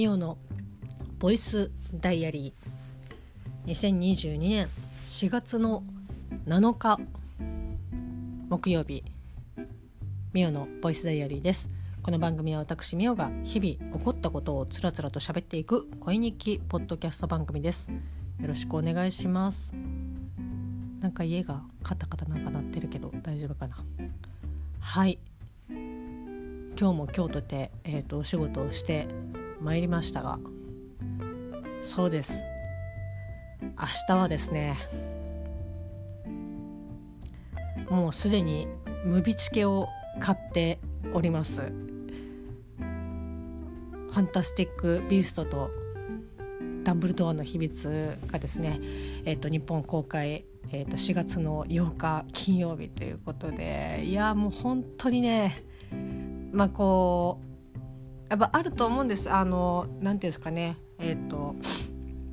ミオのボイスダイアリー。2022年4月の7日木曜日。ミオのボイスダイアリーです。この番組は私ミオが日々起こったことをつらつらと喋っていく恋日記ポッドキャスト番組です。よろしくお願いします。なんか家がカタカタなんか鳴ってるけど大丈夫かな。はい。今日も今日とて、えーと、お仕事をしてまいりましたがそうです。明日はですねもうすでにムビチケを買っております。ファンタスティック・ビーストとダンブルドアの秘密がですね、えーと、日本公開、えーと4月の8日金曜日ということでいやもう本当にねまあこうやっぱあると思うんです。あの何ていうんですかね。えっ、ー、と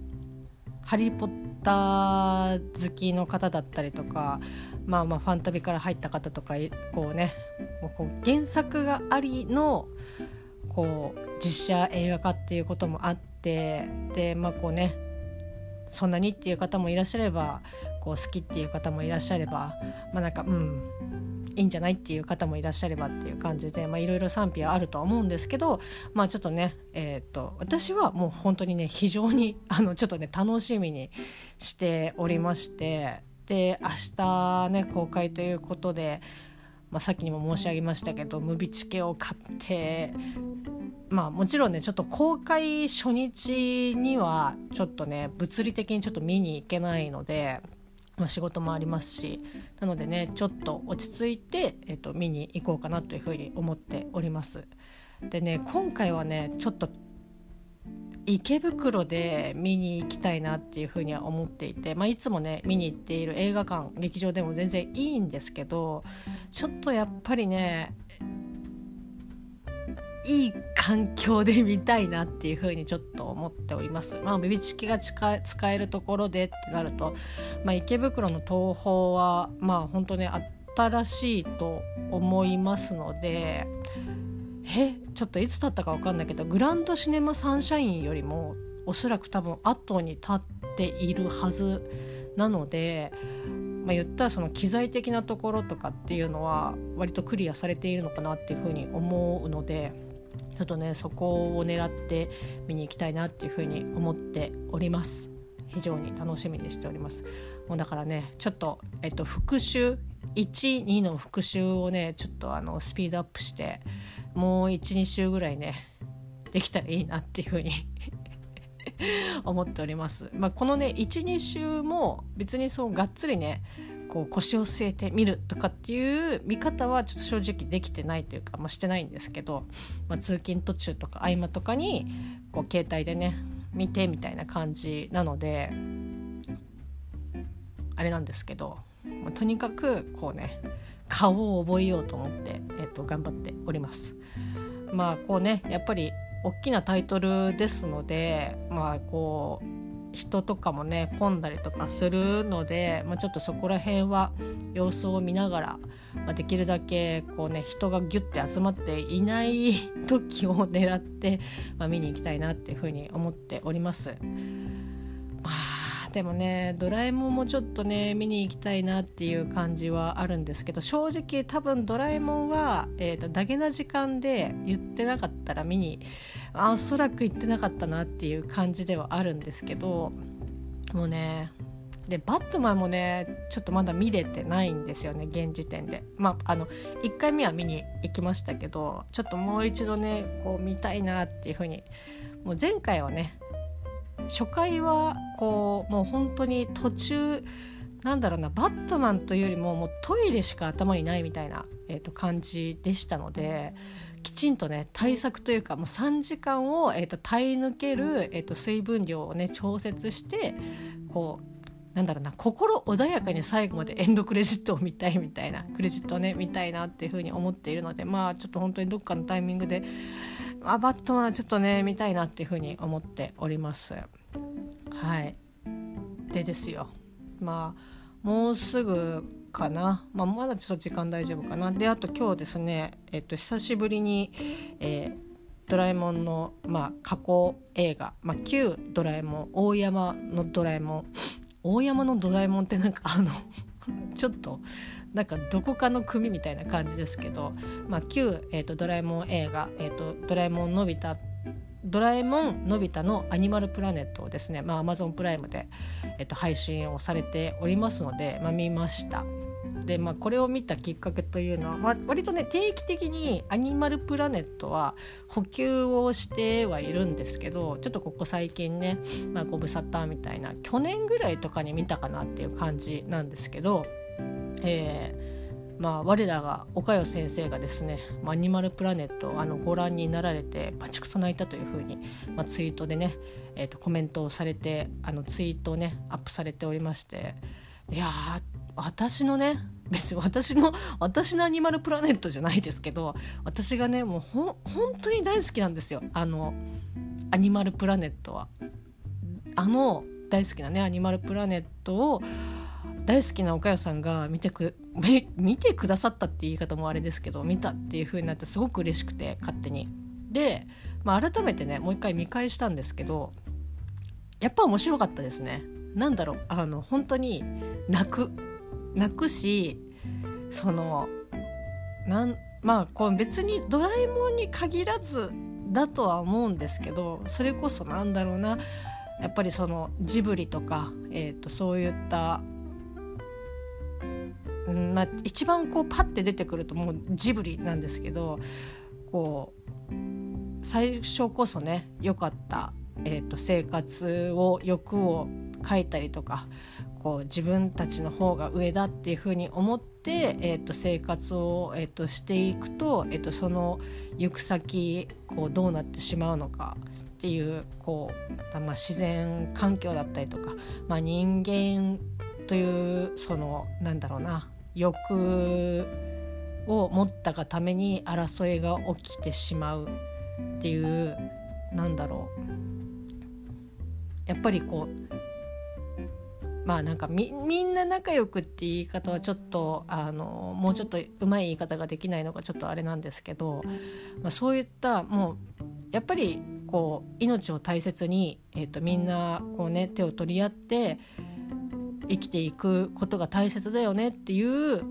「ハリー・ポッター」好きの方だったりとかまあまあファンタビから入った方とかこうねもうこう原作がありのこう実写映画化っていうこともあってでまあこうねそんなにっていう方もいらっしゃればこう好きっていう方もいらっしゃればまあなんかうん。いいんじゃないっていう方もいらっしゃればっていう感じでいろいろ賛否はあるとは思うんですけどまあちょっとねえっ、と私はもう本当にね非常に あのちょっとね楽しみにしておりましてで明日ね公開ということで、まあ、さっきにも申し上げましたけどムビチケを買ってまあもちろんねちょっと公開初日にはちょっとね物理的にちょっと見に行けないので。ま、仕事もありますしなのでねちょっと落ち着いて、えーと、見に行こうかなというふうに思っております。でね今回はねちょっと池袋で見に行きたいなっていうふうには思っていて、まあ、いつもね見に行っている映画館劇場でも全然いいんですけどちょっとやっぱりねいい環境で見たいなっていうふうにちょっと思っております。まあ、ビビチキが使えるところでってなると、まあ、池袋の東宝はまあ本当ね新しいと思いますのでえちょっといつ経ったか分かんないけどグランドシネマサンシャインよりもおそらく多分後に立っているはずなので、まあ、言ったらその機材的なところとかっていうのは割とクリアされているのかなっていうふうに思うので。ちょっとねそこを狙って見に行きたいなっていうふうに思っております非常に楽しみにしておりますもうだからねちょっと、えっと、復習12の復習をねちょっとあのスピードアップしてもう12週ぐらいねできたらいいなっていうふうに 思っております。まあ、このね12週も別にそうがっつりねこう腰を据えて見るとかっていう見方はちょっと正直できてないというか、まあ、してないんですけど、まあ、通勤途中とか合間とかにこう携帯でね見てみたいな感じなのであれなんですけど、まあ、とにかくこうね顔を覚えようと思って、えー、と頑張っております。まあこうねやっぱり大きなタイトルですのでまあこう人とかもね混んだりとかするので、まあ、ちょっとそこら辺は様子を見ながら、まあ、できるだけこうね人がギュッて集まっていない時を狙って、まあ、見に行きたいなっていうふうに思っております。でもねドラえもんもちょっとね見に行きたいなっていう感じはあるんですけど正直多分ドラえもんは、えーと、ダゲな時間で言ってなかったら見にあおそらく行ってなかったなっていう感じではあるんですけどもうねでバットマンもねちょっとまだ見れてないんですよね現時点で。まああの1回目は見に行きましたけどちょっともう一度ねこう見たいなっていうふうにもう前回はね初回はこうもう本当に途中なんだろうなバットマンというよりももうトイレしか頭にないみたいな、えー、と感じでしたのできちんとね対策というかもう3時間を、えーと、耐え抜ける、えーと、水分量をね調節してこうなんだろうな心穏やかに最後までエンドクレジットを見たいみたいなクレジットをね見たいなっていうふうに思っているのでまあちょっと本当にどっかのタイミングであバットマンちょっとね見たいなっていうふうに思っております。はい。でですよ。まあもうすぐかな、まあ、まだちょっと時間大丈夫かな。であと今日ですね、えっと、久しぶりに、えー、ドラえもんの、まあ、過去映画、まあ、旧ドラえもん大山のドラえもん。大山のドラえもんってなんかあの ちょっとなんかどこかの組みたいな感じですけど、まあ、旧、えーと、ドラえもん映画、えーと「ドラえもんのび太」ドラえもんのび太のアニマルプラネットをですね、まあ、Amazon プライムで、えっと、配信をされておりますので、まあ、見ました。で、まあ、これを見たきっかけというのは、まあ、割とね定期的にアニマルプラネットは補給をしてはいるんですけどちょっとここ最近ね、まあ、ご無沙汰みたいな去年ぐらいとかに見たかなっていう感じなんですけど、えーまあ、我らが岡代先生がですね「アニマルプラネット」あのご覧になられてバチクソ泣いたというふうに、まあ、ツイートでね、えー、とコメントをされてあのツイートをねアップされておりましていや私のね別に私の私のアニマルプラネットじゃないですけど私がねもうほ本当に大好きなんですよあのアニマルプラネットは。あの大好きなねアニマルプラネットを大好きな岡代さんが見てく 見てくださったって言い方もあれですけど見たっていう風になってすごく嬉しくて勝手に。で、まあ、改めてねもう一回見返したんですけどやっぱ面白かったですね。なんだろうあの本当に泣く泣くしそのなんまあこう別に「ドラえもん」に限らずだとは思うんですけどそれこそなんだろうなやっぱりそのジブリとか、えーとそういったんまあ、一番こうパッて出てくるともうジブリなんですけどこう最初こそね良かった、えーと、生活を欲を書いたりとかこう自分たちの方が上だっていうふうに思って、えーと、生活を、えーと、していくと,、えー、とその行く先こうどうなってしまうのかっていうこう、まあ、自然環境だったりとか、まあ、人間というそのなんだろうな欲を持ったがために争いが起きてしまうっていうなんだろう。やっぱりこうまあなんかみみんな仲良くって言い方はちょっとあのもうちょっとうまい言い方ができないのがちょっとあれなんですけど、まあ、そういったもうやっぱりこう命を大切に、えーと、みんなこう、ね、手を取り合って生きていくことが大切だよねっていう、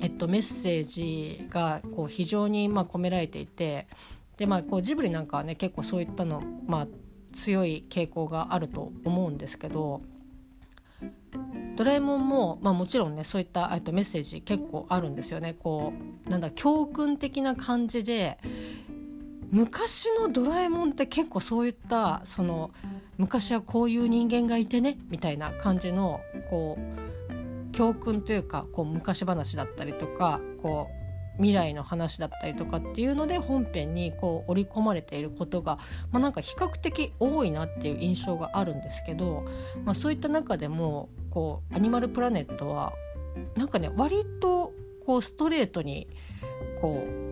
えっと、メッセージがこう非常にまあ込められていてで、まあ、こうジブリなんかはね結構そういったの、まあ、強い傾向があると思うんですけどドラえもんも、まあ、もちろんねそういったとメッセージ結構あるんですよね。こうなんだ教訓的な感じで昔のドラえもんって結構そういったその昔はこういう人間がいてねみたいな感じのこう教訓というかこう昔話だったりとかこう未来の話だったりとかっていうので本編にこう織り込まれていることが、まあ、なんか比較的多いなっていう印象があるんですけど、まあ、そういった中でもこうアニマルプラネットはなんかね割とこうストレートにこう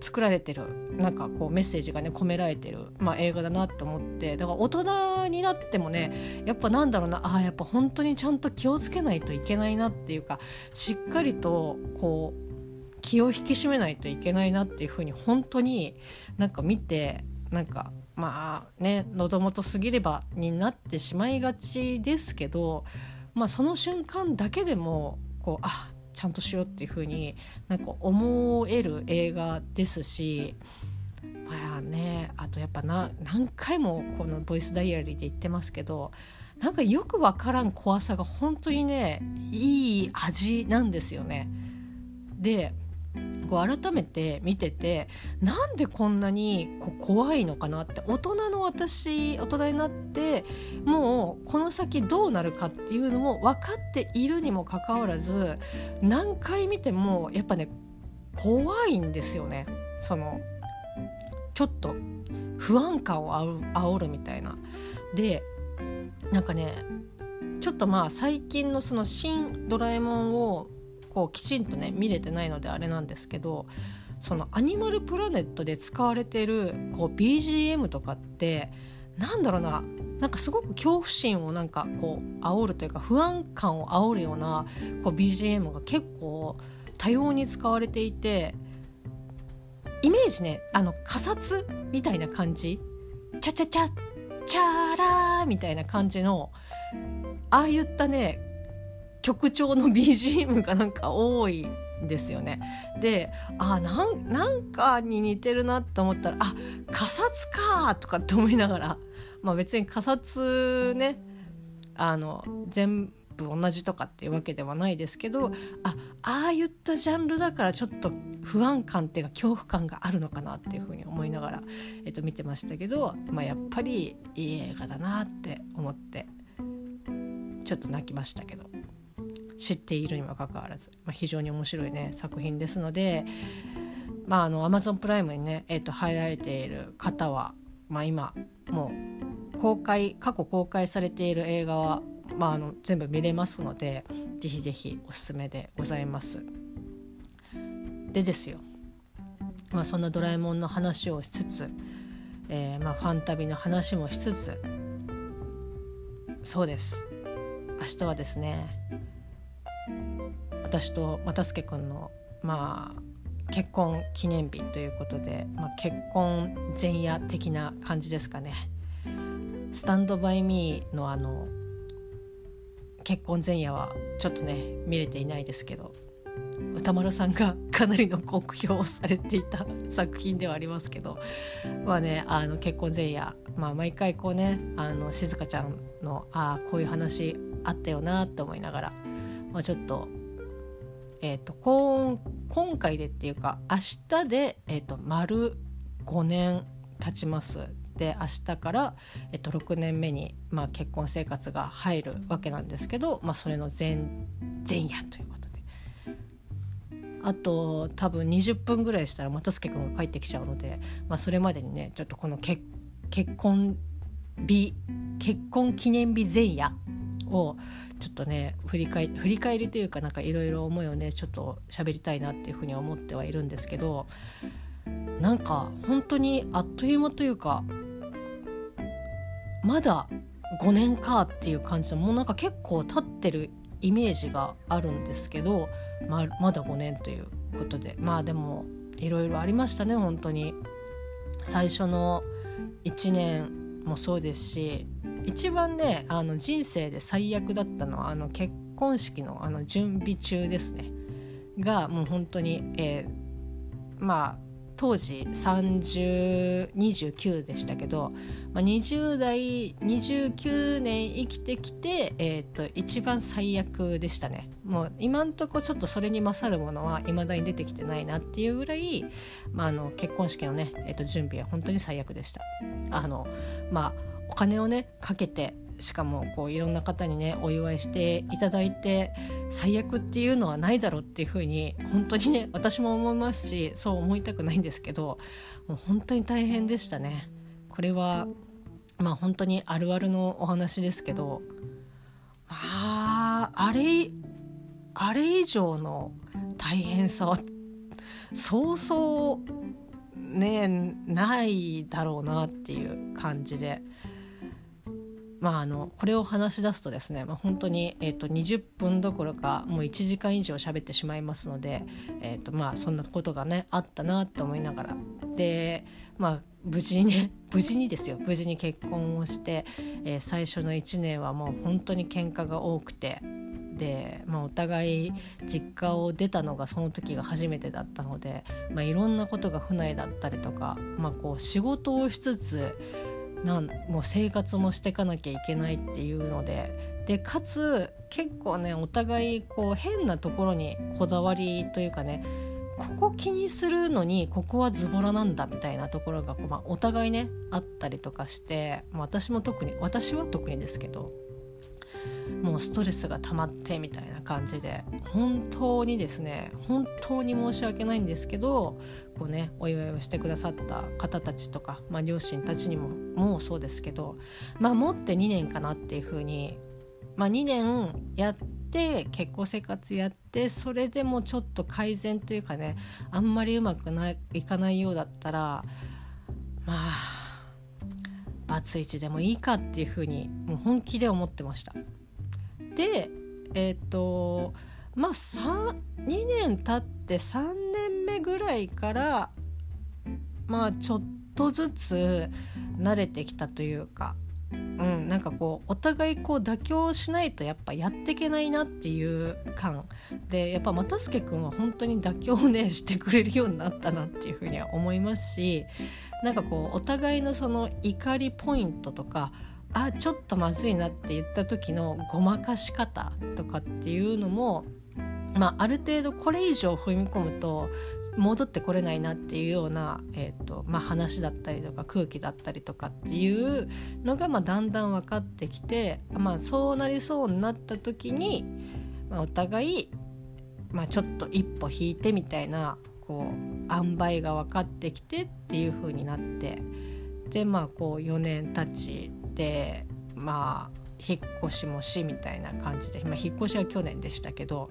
作られてるなんかこうメッセージがね込められてる、まあ、映画だなと思ってだから大人になってもねやっぱなんだろうなあやっぱ本当にちゃんと気をつけないといけないなっていうかしっかりとこう気を引き締めないといけないなっていうふうに本当になんか見てなんかまあね喉元過ぎればになってしまいがちですけどまあその瞬間だけでもこうあちゃんとしようっていうふうになんか思える映画ですしまあねあとやっぱな何回もこの「ボイスダイアリー」で言ってますけどなんかよくわからん怖さが本当にねいい味なんですよね。でこう改めて見ててなんでこんなにこう怖いのかなって大人の私大人になってもうこの先どうなるかっていうのも分かっているにもかかわらず何回見てもやっぱね怖いんですよねそのちょっと不安感を煽るみたいな。でなんかねちょっとまあ最近のその「新ドラえもん」をこうきちんとね見れてないのであれなんですけどそのアニマルプラネットで使われてるこう BGM とかってなんだろうななんかすごく恐怖心をなんかこう煽るというか不安感を煽るようなこう BGM が結構多様に使われていてイメージねあの仮殺みたいな感じチャチャチャチャラーみたいな感じのああいったね曲調の BGM がなんか多いんですよね。であなんなんかに似てるなと思ったらあ仮殺かとかって思いながらまあ別に仮殺ねあの全部同じとかっていうわけではないですけどあああいったジャンルだからちょっと不安感っていうか恐怖感があるのかなっていうふうに思いながら、えっと、見てましたけど、まあ、やっぱりいい映画だなって思ってちょっと泣きましたけど知っているにもかかわらず、まあ、非常に面白いね作品ですので。まあ、あの Amazon プライムにね、えー、と入られている方は、まあ、今もう公開過去公開されている映画はまあ、あの全部見れますのでぜひぜひおすすめでございます。でですよ、まあ、そんな「ドラえもん」の話をしつつ、えー、まあ、ファン旅の話もしつつそうです明日はですね私と又助君のまあ結婚記念日ということで、まあ、結婚前夜的な感じですかね。スタンドバイミーのあの結婚前夜はちょっとね見れていないですけど歌丸さんが かなりの酷評をされていた作品ではありますけどまあねあの結婚前夜、まあ、毎回こうねあの静香ちゃんのああこういう話あったよなと思いながら、まあ、ちょっとえ、ー、と今今回でっていうか明日で、えーと、丸5年経ちます。で明日から、えっと、6年目に、まあ、結婚生活が入るわけなんですけど、まあ、それの前前夜ということで。あと多分20分ぐらいしたら又助君が帰ってきちゃうので、まあ、それまでにねちょっとこの結婚日結婚記念日前夜をちょっとね振り返振り返りというかなんかいろいろ思いをねちょっと喋りたいなっていうふうに思ってはいるんですけどなんか本当にあっという間というかまだ5年かっていう感じでもうなんか結構経ってるイメージがあるんですけど、ま、まだ5年ということでまあでもいろいろありましたね本当に。最初の1年もそうですし一番ねあの人生で最悪だったのはあの結婚式のあの準備中ですね。がもう本当に、えー、まあ当時3029でしたけど、まあ、20代29年生きてきて、えーと、一番最悪でしたね。もう今んとこちょっとそれに勝るものは未だに出てきてないなっていうぐらい、まあ、あの結婚式のね、えーと準備は本当に最悪でした。あのまあ金をねかけてしかもこういろんな方にねお祝いしていただいて最悪っていうのはないだろうっていうふうに本当にね私も思いますしそう思いたくないんですけどもう本当に大変でしたね。これはまあ本当にあるあるのお話ですけどああれあれ以上の大変さはそうそうねないだろうなっていう感じでまあ、あのこれを話し出すとですね、まあ、本当に、えーと、20分どころかもう1時間以上喋ってしまいますので、えーとまあ、そんなことがねあったなと思いながら。で、まあ、無事にね 無事にですよ。無事に結婚をして、えー、最初の1年はもう本当に喧嘩が多くて。で、まあ、お互い実家を出たのがその時が初めてだったので、まあ、いろんなことが不内だったりとか、まあ、こう仕事をしつつなんもう生活もしていかなきゃいけないっていうので。でかつ結構ねお互いこう変なところにこだわりというかねここ気にするのにここはズボラなんだみたいなところが、まあ、お互いねあったりとかして、まあ、私も特に私は特にですけど。もうストレスが溜まってみたいな感じで本当にですね本当に申し訳ないんですけどこうねお祝いをしてくださった方たちとか、まあ、両親たちにももうそうですけどまあもって2年かなっていうふうに、まあ、2年やって結婚生活やってそれでもちょっと改善というかねあんまりうまくないいかないようだったらまあバツイチでもいいかっていうふうにもう本気で思ってました。でえっ、ー、とまあ2年経って3年目ぐらいからまあちょっとずつ慣れてきたというかうん、なんかこうお互いこう妥協しないとやっぱやっていけないなっていう感。でやっぱ又助君は本当に妥協をねしてくれるようになったなっていうふうには思いますしなんかこうお互いのその怒りポイントとかあちょっとまずいなって言った時のごまかし方とかっていうのもまあ、ある程度これ以上踏み込むと戻ってこれないなっていうような、えーとまあ、話だったりとか空気だったりとかっていうのが、まあ、だんだん分かってきて、まあ、そうなりそうになった時に、まあ、お互い、まあ、ちょっと一歩引いてみたいなこう塩梅が分かってきてっていう風になってでまあこう4年経ちでまあ引っ越しもしみたいな感じで、まあ、引っ越しは去年でしたけど。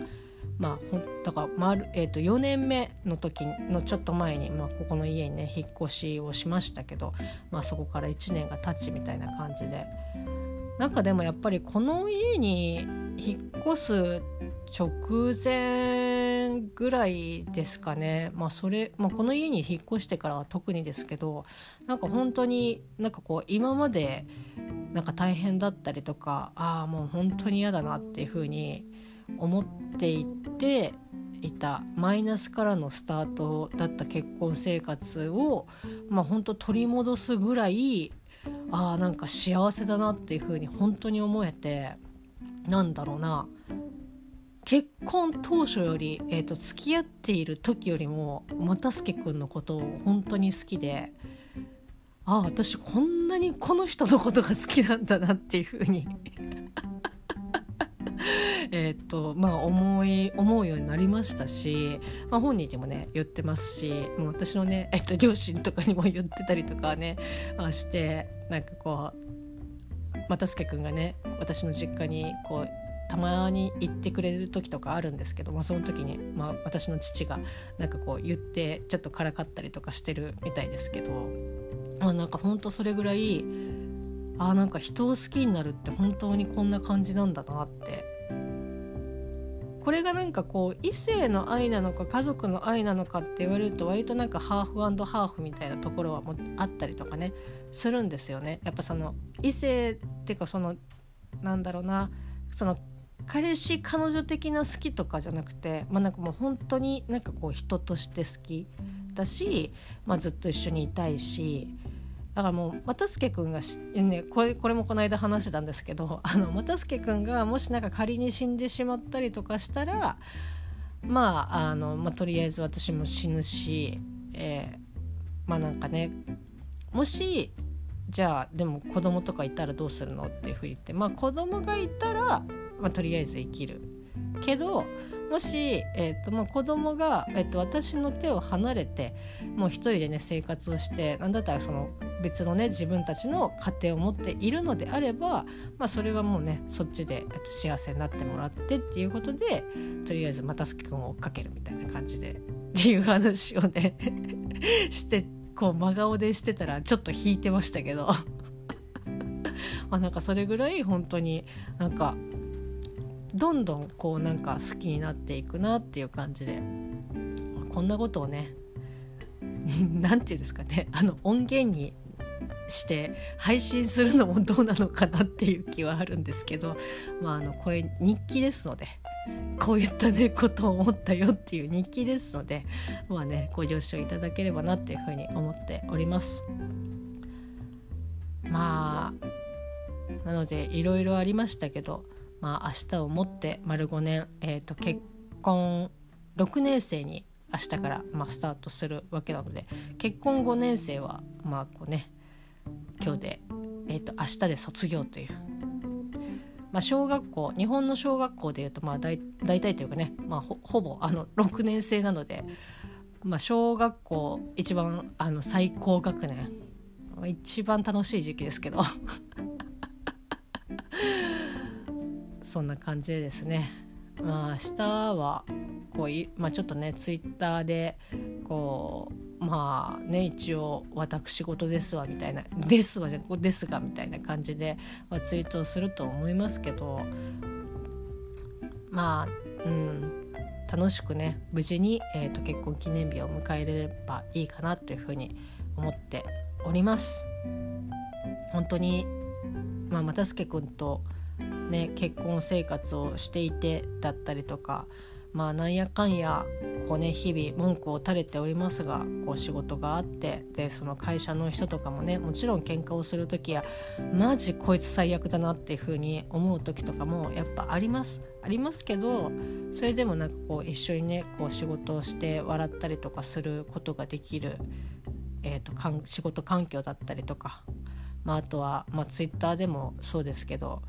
まあほん、だから丸、えー、と4年目の時のちょっと前に、まあ、ここの家にね引っ越しをしましたけど、まあ、そこから1年が経ちみたいな感じでなんかでもやっぱりこの家に引っ越す直前ぐらいですかね、まあそれまあ、この家に引っ越してからは特にですけどなんか本当になんかこう今までなんか大変だったりとかああもう本当に嫌だなっていうふうに思っていっていたマイナスからのスタートだった結婚生活をまあ本当取り戻すぐらいああなんか幸せだなっていうふうに本当に思えてなんだろうな。結婚当初より、えーと、付き合っている時よりも又助君のことを本当に好きでああ私こんなにこの人のことが好きなんだなっていうふうに。えっとまあ思い思うようになりましたし、まあ、本人にもね言ってますしもう私のね、えっと、両親とかにも言ってたりとかねしてなんかこう又助君がね私の実家にこうたまに行ってくれる時とかあるんですけど、まあ、その時に、まあ、私の父がなんかこう言ってちょっとからかったりとかしてるみたいですけど、まあ、なんかほんとそれぐらいあなんか人を好きになるって本当にこんな感じなんだなってこれがなんかこう異性の愛なのか家族の愛なのかって言われると割となんかハーフハーフみたいなところはもあったりとかねするんですよね。やっぱその異性っていうかそのなんだろうなその彼氏彼女的な好きとかじゃなくてまあなんかもう本当になんかこう人として好きだし、まあ、ずっと一緒にいたいしだからもう又助君がねこれこれもこの間話してたんですけど又助君がもしなんか仮に死んでしまったりとかしたらまああの、まあ、とりあえず私も死ぬし、えー、まあなんかねもしじゃあでも子供とかいたらどうするのっていうふうに言ってまあ子供がいたら、まあ、とりあえず生きる。けどもし、えーとまあ、子供が、えーと、私の手を離れてもう一人でね生活をしてなんだったらその別のね自分たちの家庭を持っているのであれば、まあ、それはもうねそっちで、幸せになってもらってっていうことでとりあえず又助君を追っかけるみたいな感じでっていう話をね してこう真顔でしてたらちょっと引いてましたけど。まあなんかそれぐらい本当になんかどんどんこうなんか好きになっていくなっていう感じで。こんなことをね 何て言うんですかね。あの音源にして配信するのもどうなのかなっていう気はあるんですけど。まああのこれ日記ですので。こういったねことを思ったよっていう日記ですので。まあねご了承いただければなっていうふうに思っております。まあなのでいろいろありましたけど。まあ、明日をもって丸5年、えーと、結婚6年生に明日から、まあ、スタートするわけなので結婚5年生はまあこうね今日で、えーと、明日で卒業という、まあ、小学校日本の小学校でいうとまあ大大体というかね、まあ、ほほぼあの6年生なので、まあ、小学校一番あの最高学年。一番楽しい時期ですけど。そんな感じでですね。まあ明日はこうい、まあ、ちょっとねツイッターでこうまあね一応私事ですわみたいな「ですわ」じゃ「ですが」みたいな感じで、まあ、ツイートをすると思いますけどまあうん楽しくね無事に、えーと、結婚記念日を迎えれればいいかなというふうに思っております。本当にまあ又助君とね結婚生活をしていてだったりとかまあなんやかんやこうね日々文句を垂れておりますがこう仕事があってでその会社の人とかもねもちろん喧嘩をする時やマジこいつ最悪だなっていう風に思う時とかもやっぱあります。ありますけどそれでもなんかこう一緒にねこう仕事をして笑ったりとかすることができる、えーと、かん仕事環境だったりとか、まあ、あとは、まあ、ツイッターでもそうですけど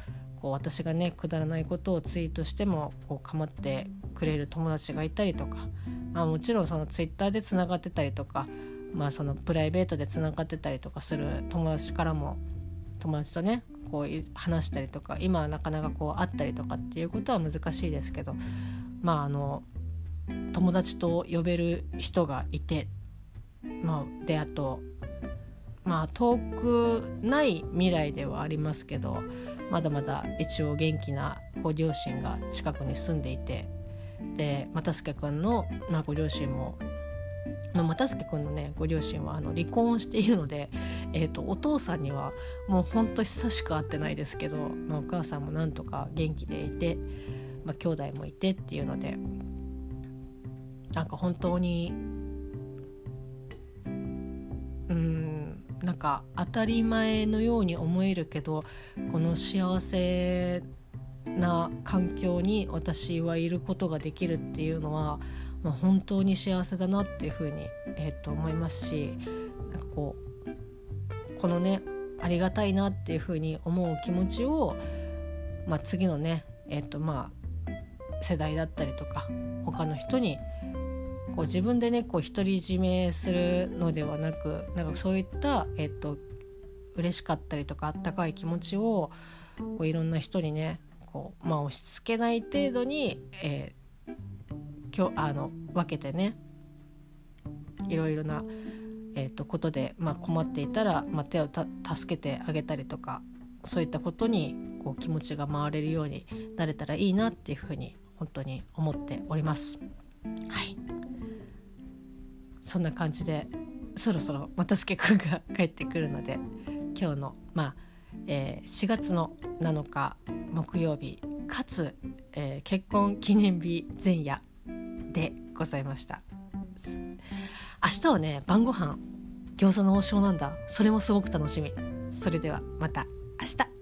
こう私がねくだらないことをツイートしてもこう構ってくれる友達がいたりとか、まあ、もちろんそのツイッターでつながってたりとか、まあ、そのプライベートでつながってたりとかする友達からも友達とねこう話したりとか今はなかなかこう会ったりとかっていうことは難しいですけどまああの友達と呼べる人がいて、まあ、であとまあ遠くない未来ではありますけどまだまだ一応元気なご両親が近くに住んでいてで又助君の、まあ、ご両親もまあ、又助君のねご両親はあの離婚しているので、えーと、お父さんにはもうほんと久しく会ってないですけど、まあ、お母さんもなんとか元気でいて、まあ、兄弟もいてっていうのでなんか本当にうんなんか当たり前のように思えるけどこの幸せな環境に私はいることができるっていうのは、まあ、本当に幸せだなっていうふうに、えー、と思いますしなんかこうこのねありがたいなっていうふうに思う気持ちを、まあ、次のね、えーとまあ、世代だったりとか他の人にこう自分でねこう独り占めするのではなくなんかそういった、えーと、嬉しかったりとかあったかい気持ちをこういろんな人にねこう、まあ、押し付けない程度に、えー、今日あの分けてねいろいろな、えーと、ことで、まあ、困っていたら、まあ、手を助けてあげたりとかそういったことにこう気持ちが回れるようになれたらいいなっていうふうに本当に思っております。はいそんな感じでそろそろ又助くんが帰ってくるので今日のまあえー、4月の7日木曜日かつ、えー、結婚記念日前夜でございました。明日はね晩ご飯餃子の王将なんだ。それもすごく楽しみ。それではまた明日。